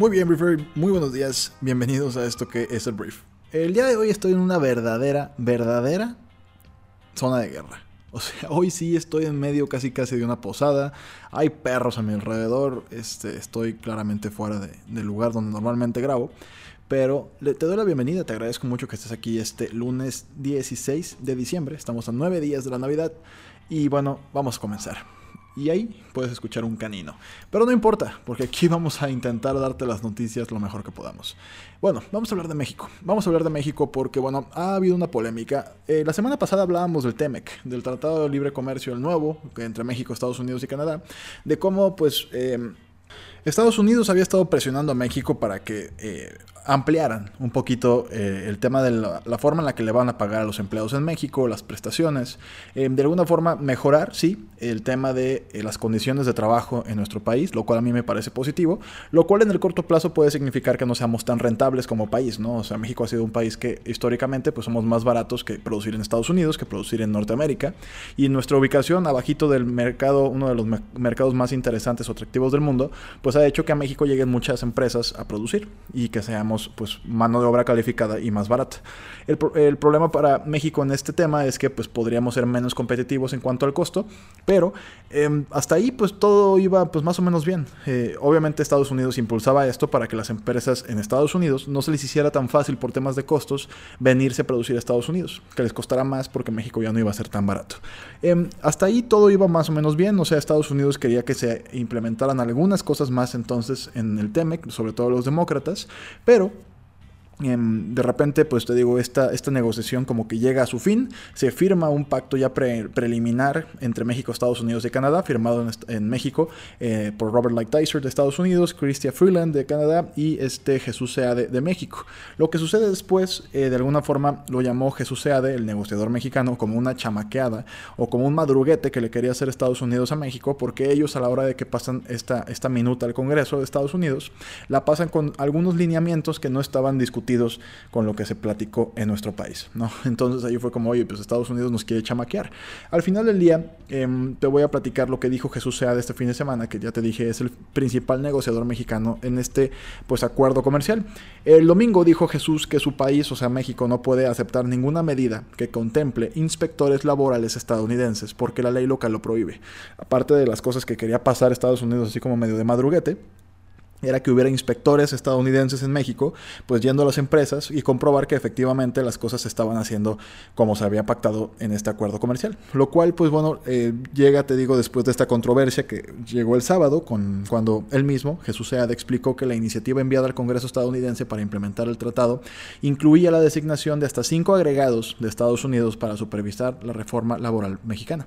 Muy bien, Briefer, muy buenos días. Bienvenidos a esto que es el Brief. El día de hoy estoy en una verdadera, verdadera zona de guerra. O sea, hoy sí estoy en medio casi casi de una posada. Hay perros a mi alrededor. Este, estoy claramente fuera del lugar donde normalmente grabo. Pero te doy la bienvenida, te agradezco mucho que estés aquí este lunes 16 de diciembre. Estamos a nueve días de la Navidad. Y bueno, vamos a comenzar y ahí puedes escuchar un canino. Pero no importa, porque aquí vamos a intentar darte las noticias lo mejor que podamos. Bueno, vamos a hablar de México. Vamos a hablar de México porque, bueno, ha habido una polémica. Eh, la semana pasada hablábamos del TEMEC, del Tratado de Libre Comercio, el nuevo, entre México, Estados Unidos y Canadá, de cómo, pues... Eh, Estados Unidos había estado presionando a México para que eh, ampliaran un poquito eh, el tema de la, forma en la que le van a pagar a los empleados en México, las prestaciones, eh, de alguna forma mejorar, sí, el tema de las condiciones de trabajo en nuestro país, lo cual a mí me parece positivo, lo cual en el corto plazo puede significar que no seamos tan rentables como país, ¿no? O sea, México ha sido un país que históricamente pues somos más baratos que producir en Estados Unidos, que producir en Norteamérica, y nuestra ubicación abajito del mercado, uno de los mercados más interesantes o atractivos del mundo, pues ha hecho que a México lleguen muchas empresas a producir y que seamos pues mano de obra calificada y más barata. El, problema para México en este tema es que pues podríamos ser menos competitivos en cuanto al costo, pero em, hasta ahí pues todo iba pues más o menos bien. Eh, obviamente Estados Unidos impulsaba esto para que las empresas en Estados Unidos no se les hiciera tan fácil por temas de costos venirse a producir a Estados Unidos, que les costara más porque México ya no iba a ser tan barato. Em, hasta ahí todo iba más o menos bien, o sea, Estados Unidos quería que se implementaran algunas cosas más entonces en el TEMEC, sobre todo los demócratas, pero de repente, pues te digo, esta, esta negociación como que llega a su fin, se firma un pacto ya preliminar entre México, Estados Unidos y Canadá, firmado en, México eh, por Robert Lighthizer de Estados Unidos, Christia Freeland de Canadá y este Jesús Seade de México. Lo que sucede después, eh, de alguna forma, lo llamó Jesús Seade, el negociador mexicano, como una chamaqueada o como un madruguete que le quería hacer Estados Unidos a México, porque ellos a la hora de que pasan esta, esta minuta al Congreso de Estados Unidos, la pasan con algunos lineamientos que no estaban discutidos con lo que se platicó en nuestro país. Entonces ahí fue como, oye, pues Estados Unidos nos quiere chamaquear. Al final del día, em, te voy a platicar lo que dijo Jesús Sea de este fin de semana, que ya te dije es el principal negociador mexicano en este, pues, acuerdo comercial. El domingo dijo Jesús que su país, o sea, México, no puede aceptar ninguna medida que contemple inspectores laborales estadounidenses, porque la ley local lo prohíbe. Aparte de las cosas que quería pasar Estados Unidos así como medio de madruguete, era que hubiera inspectores estadounidenses en México, pues yendo a las empresas y comprobar que efectivamente las cosas se estaban haciendo como se había pactado en este acuerdo comercial. Lo cual, pues bueno, eh, llega, te digo, después de esta controversia que llegó el sábado, con, cuando él mismo, Jesús Seade, explicó que la iniciativa enviada al Congreso estadounidense para implementar el tratado incluía la designación de hasta cinco agregados de Estados Unidos para supervisar la reforma laboral mexicana.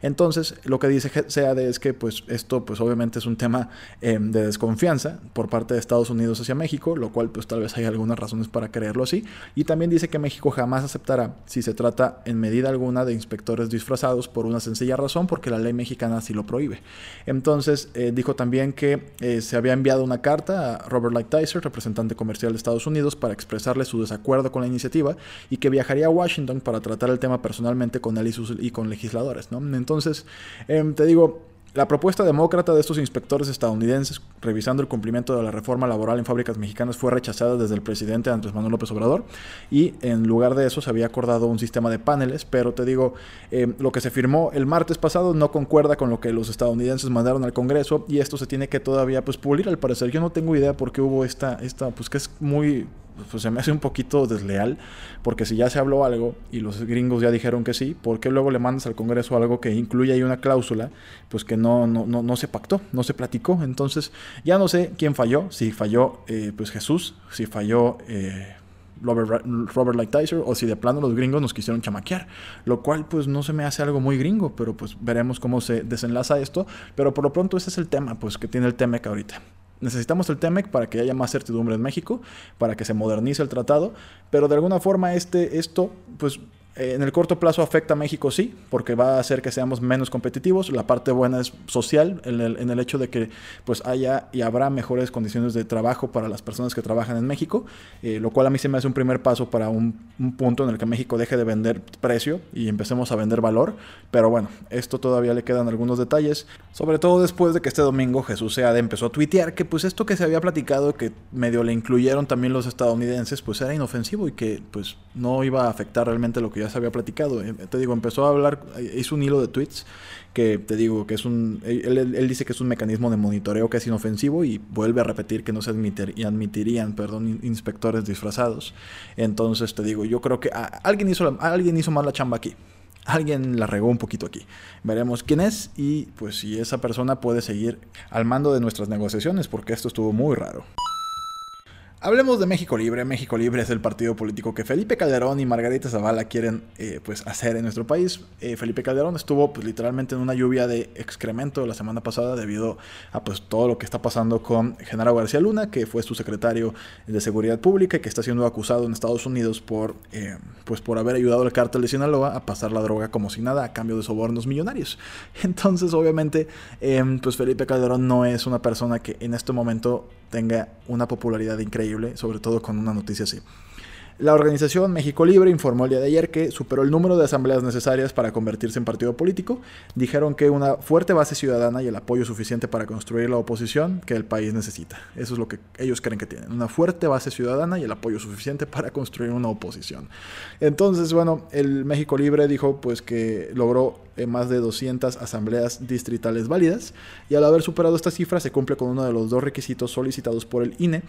Entonces, lo que dice Seade es que pues esto pues obviamente es un tema eh, de desconfianza por parte de Estados Unidos hacia México, lo cual pues tal vez hay algunas razones para creerlo así. Y también dice que México jamás aceptará si se trata en medida alguna de inspectores disfrazados por una sencilla razón, porque la ley mexicana así lo prohíbe. Entonces eh, dijo también que eh, se había enviado una carta a Robert Lighthizer, representante comercial de Estados Unidos, para expresarle su desacuerdo con la iniciativa y que viajaría a Washington para tratar el tema personalmente con él y, y con legisladores. ¿no? Entonces, em, te digo, la propuesta demócrata de estos inspectores estadounidenses revisando el cumplimiento de la reforma laboral en fábricas mexicanas fue rechazada desde el presidente Andrés Manuel López Obrador y en lugar de eso se había acordado un sistema de paneles, pero te digo, eh, lo que se firmó el martes pasado no concuerda con lo que los estadounidenses mandaron al Congreso y esto se tiene que todavía pues pulir al parecer. Yo no tengo idea por qué hubo esta, esta pues que es muy pues se me hace un poquito desleal, porque si ya se habló algo y los gringos ya dijeron que sí, ¿por qué luego le mandas al Congreso algo que incluye ahí una cláusula, pues que no, no, no, no se pactó, no se platicó? Entonces, ya no sé quién falló, si falló eh, pues Jesús, si falló... Eh, Robert, Robert Lighthizer o si de plano los gringos nos quisieron chamaquear, lo cual pues no se me hace algo muy gringo, pero pues veremos cómo se desenlaza esto, pero por lo pronto ese es el tema pues que tiene el TEMEC ahorita. Necesitamos el TEMEC para que haya más certidumbre en México, para que se modernice el tratado, pero de alguna forma este, esto pues eh, en el corto plazo afecta a México, sí, porque va a hacer que seamos menos competitivos. La parte buena es social, en el, hecho de que pues haya y habrá mejores condiciones de trabajo para las personas que trabajan en México, eh, lo cual a mí se me hace un primer paso para un, punto en el que México deje de vender precio y empecemos a vender valor. Pero bueno, esto todavía le quedan algunos detalles, sobre todo después de que este domingo Jesús Seade empezó a tuitear que pues esto que se había platicado, que medio le incluyeron también los estadounidenses, pues era inofensivo y que pues no iba a afectar realmente lo que ya se había platicado. Eh, te digo, empezó a hablar, eh, hizo un hilo de tweets que te digo que es un, él, dice que es un mecanismo de monitoreo que es inofensivo y vuelve a repetir que no se admitir, y admitirían, perdón, inspectores disfrazados. Entonces te digo, yo creo que alguien, hizo, alguien hizo mal la chamba aquí. Alguien la regó un poquito aquí. Veremos quién es y pues si esa persona puede seguir al mando de nuestras negociaciones porque esto estuvo muy raro. Hablemos de México Libre. México Libre es el partido político que Felipe Calderón y Margarita Zavala quieren eh, pues hacer en nuestro país. Eh, Felipe Calderón estuvo pues, literalmente en una lluvia de excremento la semana pasada debido a pues todo lo que está pasando con Genaro García Luna, que fue su secretario de Seguridad Pública y que está siendo acusado en Estados Unidos por eh, pues por haber ayudado al cártel de Sinaloa a pasar la droga como si nada a cambio de sobornos millonarios. Entonces, obviamente, pues Felipe Calderón no es una persona que en este momento tenga una popularidad increíble, sobre todo con una noticia así. La organización México Libre informó el día de ayer que superó el número de asambleas necesarias para convertirse en partido político. Dijeron que una fuerte base ciudadana y el apoyo suficiente para construir la oposición que el país necesita. Eso es lo que ellos creen que tienen. Una fuerte base ciudadana y el apoyo suficiente para construir una oposición. Entonces, bueno, el México Libre dijo pues que logró más de 200 asambleas distritales válidas y al haber superado esta cifra se cumple con uno de los dos requisitos solicitados por el INE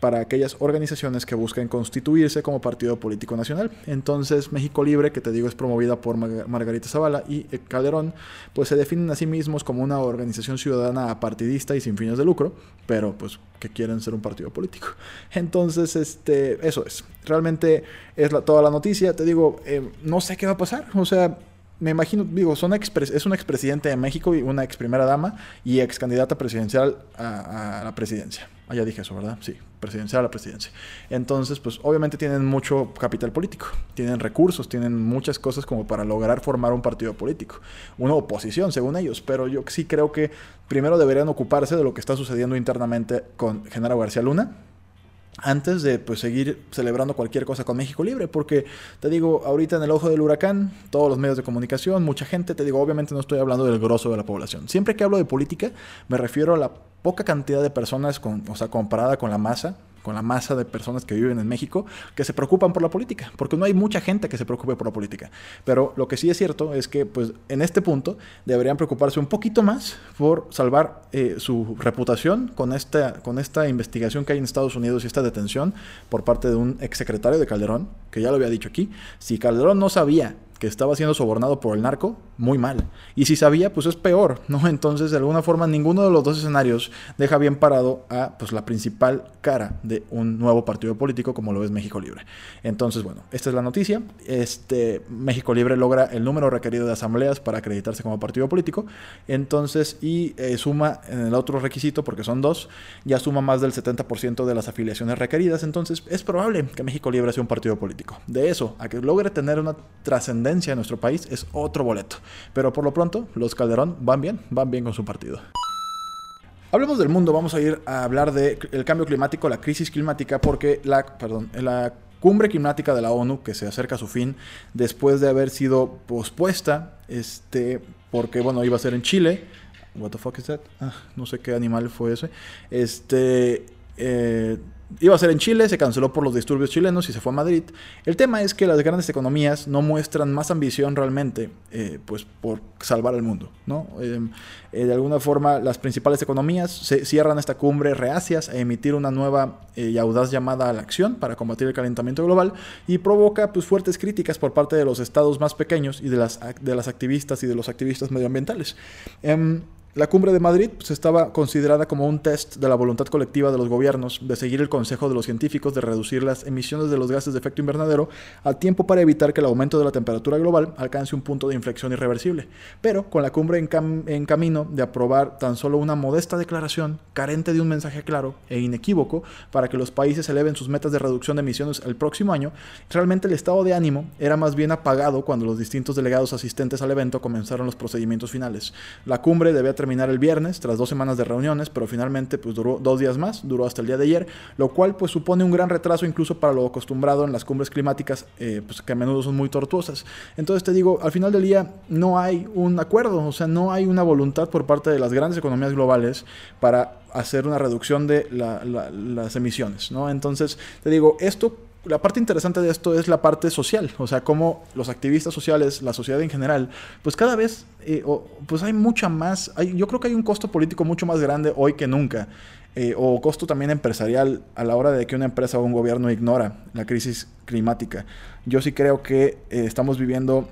para aquellas organizaciones que busquen constituirse como partido político nacional. Entonces, México Libre, que te digo es promovida por Margarita Zavala y Calderón, pues se definen a sí mismos como una organización ciudadana apartidista y sin fines de lucro, pero pues que quieren ser un partido político. Entonces, este, eso es. Realmente es toda la noticia. Te digo, eh, no sé qué va a pasar. O sea, me imagino, digo, son es un expresidente de México y una ex primera dama y ex candidata presidencial a, la presidencia. Ah, ya dije eso, ¿verdad? Sí, presidencial a la presidencia. Entonces, pues obviamente tienen mucho capital político, tienen recursos, tienen muchas cosas como para lograr formar un partido político, una oposición, según ellos. Pero yo sí creo que primero deberían ocuparse de lo que está sucediendo internamente con Genaro García Luna, antes de pues seguir celebrando cualquier cosa con México Libre, porque te digo, ahorita en el ojo del huracán, todos los medios de comunicación, mucha gente, te digo, obviamente no estoy hablando del grosso de la población. Siempre que hablo de política, me refiero a la poca cantidad de personas, con, o sea, comparada con la masa, con la masa de personas que viven en México que se preocupan por la política, porque no hay mucha gente que se preocupe por la política. Pero lo que sí es cierto es que pues en este punto deberían preocuparse un poquito más por salvar eh, su reputación con esta, con esta investigación que hay en Estados Unidos y esta detención por parte de un exsecretario de Calderón, que ya lo había dicho aquí. Si Calderón no sabía que estaba siendo sobornado por el narco, muy mal. Y si sabía, pues es peor, ¿no? Entonces, de alguna forma, ninguno de los dos escenarios deja bien parado a pues, la principal cara de un nuevo partido político como lo es México Libre. Entonces, bueno, esta es la noticia. Este, México Libre logra el número requerido de asambleas para acreditarse como partido político. Entonces, y eh, suma en el otro requisito, porque son dos, ya suma más del 70% de las afiliaciones requeridas. Entonces, es probable que México Libre sea un partido político. De eso, a que logre tener una trascendencia en nuestro país es otro boleto. Pero por lo pronto, los Calderón van bien, van bien con su partido. Hablemos del mundo, vamos a ir a hablar del cambio climático, la crisis climática, porque la, perdón, la cumbre climática de la ONU, que se acerca a su fin, después de haber sido pospuesta, este, porque bueno, iba a ser en Chile. What the fuck is that? Ah, no sé qué animal fue ese. Este, eh, iba a ser en Chile, se canceló por los disturbios chilenos y se fue a Madrid. El tema es que las grandes economías no muestran más ambición realmente, eh, pues por salvar al mundo. Em, eh, de alguna forma, las principales economías se cierran esta cumbre reacias a emitir una nueva eh, y audaz llamada a la acción para combatir el calentamiento global y provoca pues fuertes críticas por parte de los estados más pequeños y de las, de las activistas y de los activistas medioambientales. La cumbre de Madrid pues, estaba considerada como un test de la voluntad colectiva de los gobiernos de seguir el consejo de los científicos de reducir las emisiones de los gases de efecto invernadero al tiempo para evitar que el aumento de la temperatura global alcance un punto de inflexión irreversible. Pero con la cumbre en, en camino de aprobar tan solo una modesta declaración carente de un mensaje claro e inequívoco para que los países eleven sus metas de reducción de emisiones el próximo año, realmente el estado de ánimo era más bien apagado cuando los distintos delegados asistentes al evento comenzaron los procedimientos finales. La cumbre debía el viernes, tras dos semanas de reuniones, pero finalmente pues duró dos días más, duró hasta el día de ayer, lo cual pues supone un gran retraso incluso para lo acostumbrado en las cumbres climáticas, eh, pues que a menudo son muy tortuosas. Entonces te digo, al final del día no hay un acuerdo, o sea, no hay una voluntad por parte de las grandes economías globales para hacer una reducción de las emisiones, ¿no? Entonces, te digo, esto la parte interesante de esto es la parte social, o sea, cómo los activistas sociales, la sociedad en general, pues cada vez, eh, pues hay mucha más, hay, yo creo que hay un costo político mucho más grande hoy que nunca, eh, o costo también empresarial a la hora de que una empresa o un gobierno ignora la crisis climática. Yo sí creo que eh, estamos viviendo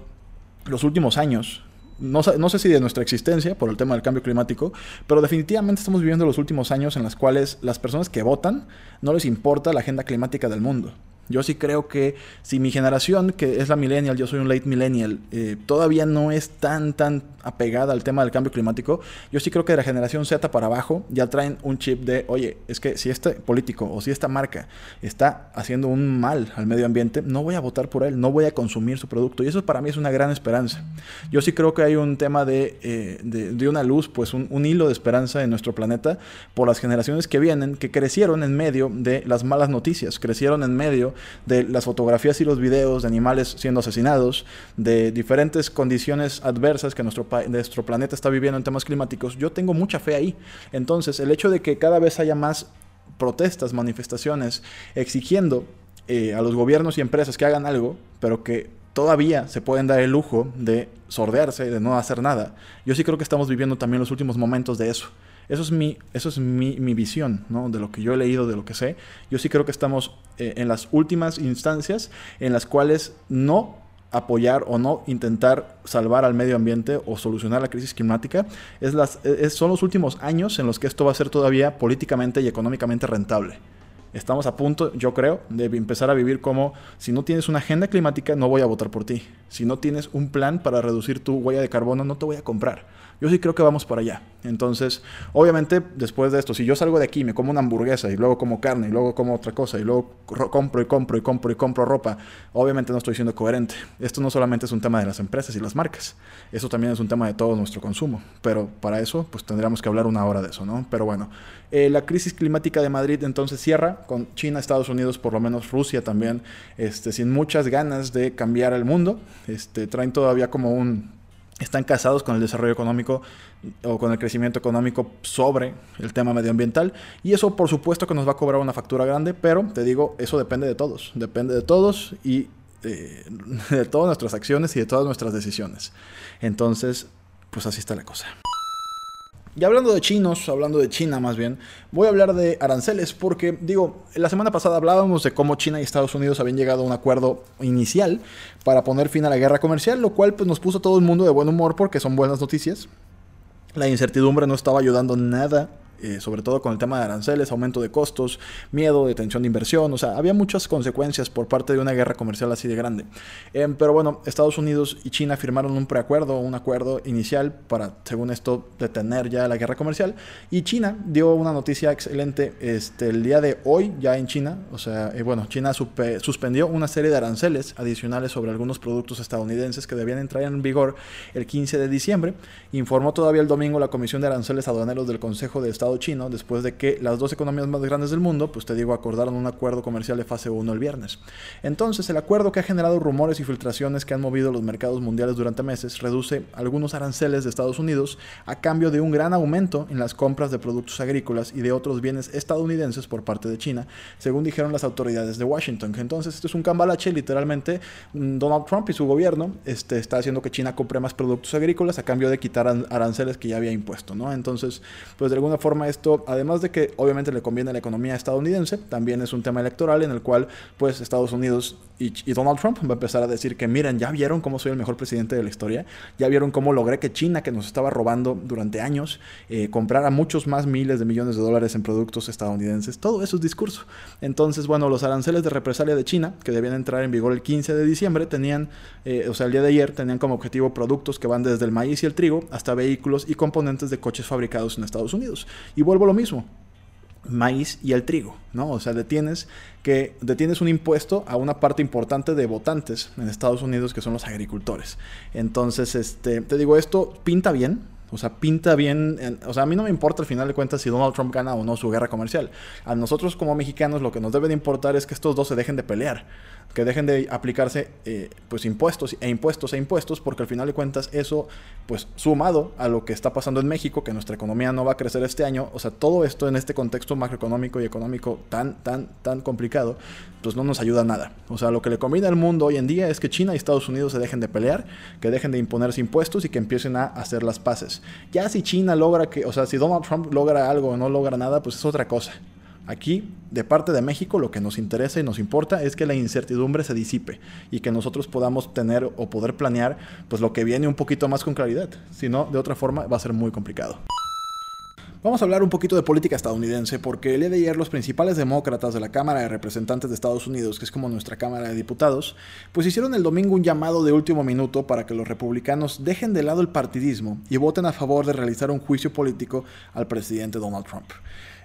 los últimos años, no, no, sé si de nuestra existencia por el tema del cambio climático, pero definitivamente estamos viviendo los últimos años en los cuales las personas que votan no les importa la agenda climática del mundo. Yo sí creo que si mi generación, que es la millennial, yo soy un late millennial, eh, todavía no es tan, tan apegada al tema del cambio climático, yo sí creo que de la generación Z para abajo ya traen un chip de, oye, es que si este político o si esta marca está haciendo un mal al medio ambiente, no voy a votar por él, no voy a consumir su producto. Y eso para mí es una gran esperanza. Yo sí creo que hay un tema de, eh, de, una luz, pues un, un hilo de esperanza en nuestro planeta por las generaciones que vienen, que crecieron en medio de las malas noticias, crecieron en medio de las fotografías y los videos de animales siendo asesinados, de diferentes condiciones adversas que nuestro, nuestro planeta está viviendo en temas climáticos, yo tengo mucha fe ahí. Entonces, el hecho de que cada vez haya más protestas, manifestaciones, exigiendo eh, a los gobiernos y empresas que hagan algo, pero que todavía se pueden dar el lujo de sordearse, de no hacer nada. Yo sí creo que estamos viviendo también los últimos momentos de eso. Eso es mi, eso es mi, visión, ¿no? De lo que yo he leído, de lo que sé. Yo sí creo que estamos eh, en las últimas instancias en las cuales no apoyar o no intentar salvar al medio ambiente o solucionar la crisis climática es las, son los últimos años en los que esto va a ser todavía políticamente y económicamente rentable. Estamos a punto, yo creo, de empezar a vivir como si no tienes una agenda climática, no voy a votar por ti. Si no tienes un plan para reducir tu huella de carbono, no te voy a comprar. Yo sí creo que vamos para allá. Entonces, obviamente, después de esto, si yo salgo de aquí, me como una hamburguesa y luego como carne y luego como otra cosa y luego compro y compro y compro y compro ropa, obviamente no estoy siendo coherente. Esto no solamente es un tema de las empresas y las marcas, eso también es un tema de todo nuestro consumo. Pero para eso, pues tendríamos que hablar una hora de eso, ¿no? Pero bueno, eh, la crisis climática de Madrid entonces cierra con China, Estados Unidos, por lo menos Rusia también, este, sin muchas ganas de cambiar el mundo. Este, traen todavía como un están casados con el desarrollo económico o con el crecimiento económico sobre el tema medioambiental y eso por supuesto que nos va a cobrar una factura grande, pero te digo, eso depende de todos, depende de todos y eh, de todas nuestras acciones y de todas nuestras decisiones. Entonces, pues así está la cosa. Y hablando de chinos, hablando de China más bien, voy a hablar de aranceles porque, digo, la semana pasada hablábamos de cómo China y Estados Unidos habían llegado a un acuerdo inicial para poner fin a la guerra comercial, lo cual pues nos puso a todo el mundo de buen humor porque son buenas noticias. La incertidumbre no estaba ayudando nada eh, sobre todo con el tema de aranceles, aumento de costos, miedo, detención de inversión, o sea, había muchas consecuencias por parte de una guerra comercial así de grande. Em, pero bueno, Estados Unidos y China firmaron un preacuerdo, un acuerdo inicial para, según esto, detener ya la guerra comercial. Y China dio una noticia excelente este, el día de hoy, ya en China, o sea, eh, bueno, China suspendió una serie de aranceles adicionales sobre algunos productos estadounidenses que debían entrar en vigor el 15 de diciembre. Informó todavía el domingo la Comisión de Aranceles Aduaneros del Consejo de Chino, después de que las dos economías más grandes del mundo, pues te digo, acordaron un acuerdo comercial de fase 1 el viernes. Entonces, el acuerdo que ha generado rumores y filtraciones que han movido los mercados mundiales durante meses reduce algunos aranceles de Estados Unidos a cambio de un gran aumento en las compras de productos agrícolas y de otros bienes estadounidenses por parte de China, según dijeron las autoridades de Washington. Entonces, esto es un cambalache, literalmente mm, Donald Trump y su gobierno este, está haciendo que China compre más productos agrícolas a cambio de quitar aranceles que ya había impuesto, ¿no? Entonces, pues de alguna forma esto, además de que obviamente le conviene a la economía estadounidense, también es un tema electoral en el cual pues Estados Unidos y, Donald Trump va a empezar a decir que miren, ya vieron cómo soy el mejor presidente de la historia, ya vieron cómo logré que China, que nos estaba robando durante años, eh, comprara muchos más miles de millones de dólares en productos estadounidenses. Todo eso es discurso. Entonces, bueno, los aranceles de represalia de China, que debían entrar en vigor el 15 de diciembre, tenían, eh, o sea, el día de ayer, tenían como objetivo productos que van desde el maíz y el trigo hasta vehículos y componentes de coches fabricados en Estados Unidos. Y vuelvo a lo mismo maíz y el trigo, ¿no? O sea, detienes que detienes un impuesto a una parte importante de votantes en Estados Unidos que son los agricultores. Entonces, este, te digo, esto pinta bien, o sea, pinta bien. o sea, a mí no me importa al final de cuentas si Donald Trump gana o no su guerra comercial. A nosotros como mexicanos lo que nos debe de importar es que estos dos se dejen de pelear que dejen de aplicarse eh, pues impuestos e impuestos e impuestos, porque al final de cuentas eso, pues sumado a lo que está pasando en México, que nuestra economía no va a crecer este año, o sea, todo esto en este contexto macroeconómico y económico tan, tan, tan complicado, pues no nos ayuda nada. O sea, lo que le conviene al mundo hoy en día es que China y Estados Unidos se dejen de pelear, que dejen de imponerse impuestos y que empiecen a hacer las paces. Ya si China logra que, o sea, si Donald Trump logra algo o no logra nada, pues es otra cosa. Aquí, de parte de México, lo que nos interesa y nos importa es que la incertidumbre se disipe y que nosotros podamos tener o poder planear pues lo que viene un poquito más con claridad. Si no, de otra forma va a ser muy complicado. Vamos a hablar un poquito de política estadounidense porque el día de ayer los principales demócratas de la Cámara de Representantes de Estados Unidos, que es como nuestra Cámara de Diputados, pues hicieron el domingo un llamado de último minuto para que los republicanos dejen de lado el partidismo y voten a favor de realizar un juicio político al presidente Donald Trump.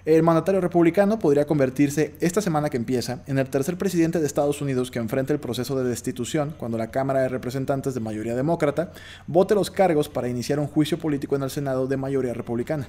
El mandatario republicano podría convertirse esta semana que empieza en el tercer presidente de Estados Unidos que enfrente el proceso de destitución cuando la Cámara de Representantes de mayoría demócrata vote los cargos para iniciar un juicio político en el Senado de mayoría republicana.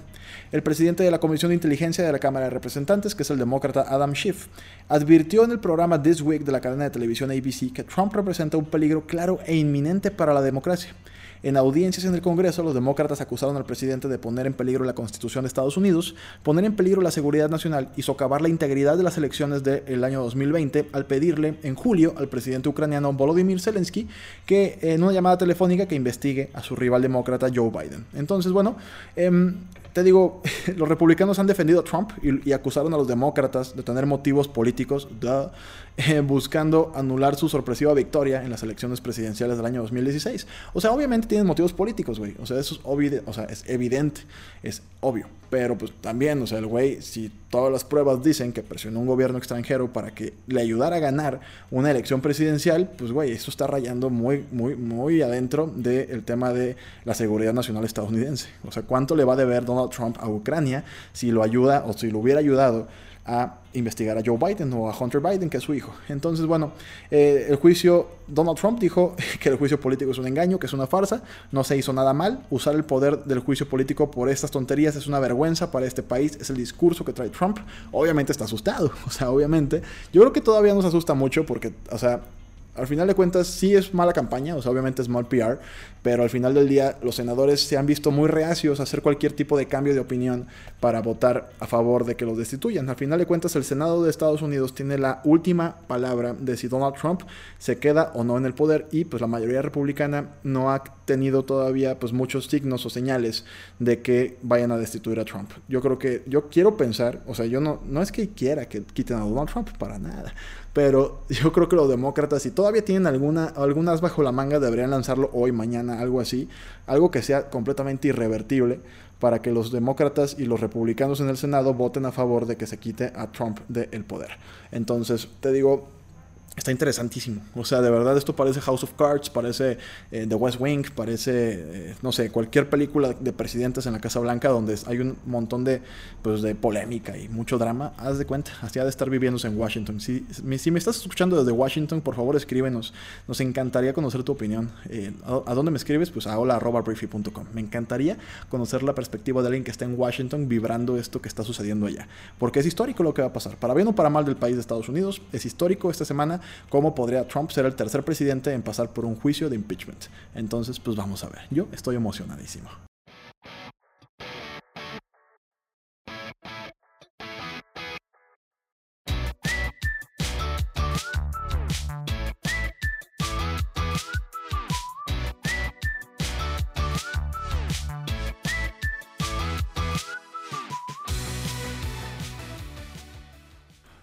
El presidente de la Comisión de Inteligencia de la Cámara de Representantes, que es el demócrata Adam Schiff, advirtió en el programa This Week de la cadena de televisión ABC que Trump representa un peligro claro e inminente para la democracia. En audiencias en el Congreso, los demócratas acusaron al presidente de poner en peligro la Constitución de Estados Unidos, poner en peligro la seguridad nacional y socavar la integridad de las elecciones del año 2020 al pedirle en julio al presidente ucraniano Volodymyr Zelensky que en una llamada telefónica que investigue a su rival demócrata Joe Biden. Entonces, bueno, em, te digo, los republicanos han defendido a Trump y, acusaron a los demócratas de tener motivos políticos, eh, buscando anular su sorpresiva victoria en las elecciones presidenciales del año 2016. O sea, obviamente tienen motivos políticos, güey. O sea, eso es, obvio, o sea, es evidente, es obvio. Pero pues también, o sea, el güey, si todas las pruebas dicen que presionó un gobierno extranjero para que le ayudara a ganar una elección presidencial, pues güey, eso está rayando muy, muy, muy adentro del tema de la seguridad nacional estadounidense. O sea, ¿cuánto le va a deber Donald Trump a Ucrania si lo ayuda o si lo hubiera ayudado a investigar a Joe Biden o a Hunter Biden, que es su hijo. Entonces, bueno, eh, el juicio, Donald Trump dijo que el juicio político es un engaño, que es una farsa, no se hizo nada mal, usar el poder del juicio político por estas tonterías es una vergüenza para este país, es el discurso que trae Trump. Obviamente está asustado, o sea, obviamente. Yo creo que todavía nos asusta mucho porque, o sea, al final de cuentas sí es mala campaña, o sea, obviamente es mal PR, pero al final del día los senadores se han visto muy reacios a hacer cualquier tipo de cambio de opinión para votar a favor de que los destituyan. Al final de cuentas el Senado de Estados Unidos tiene la última palabra de si Donald Trump se queda o no en el poder y pues la mayoría republicana no ha tenido todavía pues muchos signos o señales de que vayan a destituir a Trump. Yo creo que yo quiero pensar, o sea, yo no no es que quiera que quiten a Donald Trump para nada, pero yo creo que los demócratas, si todavía tienen alguna, algunas bajo la manga, deberían lanzarlo hoy, mañana, algo así. Algo que sea completamente irrevertible para que los demócratas y los republicanos en el Senado voten a favor de que se quite a Trump del poder. Entonces, te digo, Está interesantísimo. O sea, de verdad esto parece House of Cards, parece eh, The West Wing, parece, eh, no sé, cualquier película de presidentes en la Casa Blanca donde hay un montón de, pues, de polémica y mucho drama. Haz de cuenta, hasta de estar viviéndose en Washington. Si, si, me estás escuchando desde Washington, por favor escríbenos. Nos encantaría conocer tu opinión. Eh, ¿a, dónde me escribes? Pues a hola.briefy.com. Me encantaría conocer la perspectiva de alguien que está en Washington vibrando esto que está sucediendo allá. Porque es histórico lo que va a pasar. Para bien o para mal del país de Estados Unidos, es histórico esta semana cómo podría Trump ser el tercer presidente en pasar por un juicio de impeachment. Entonces, pues vamos a ver. Yo estoy emocionadísimo.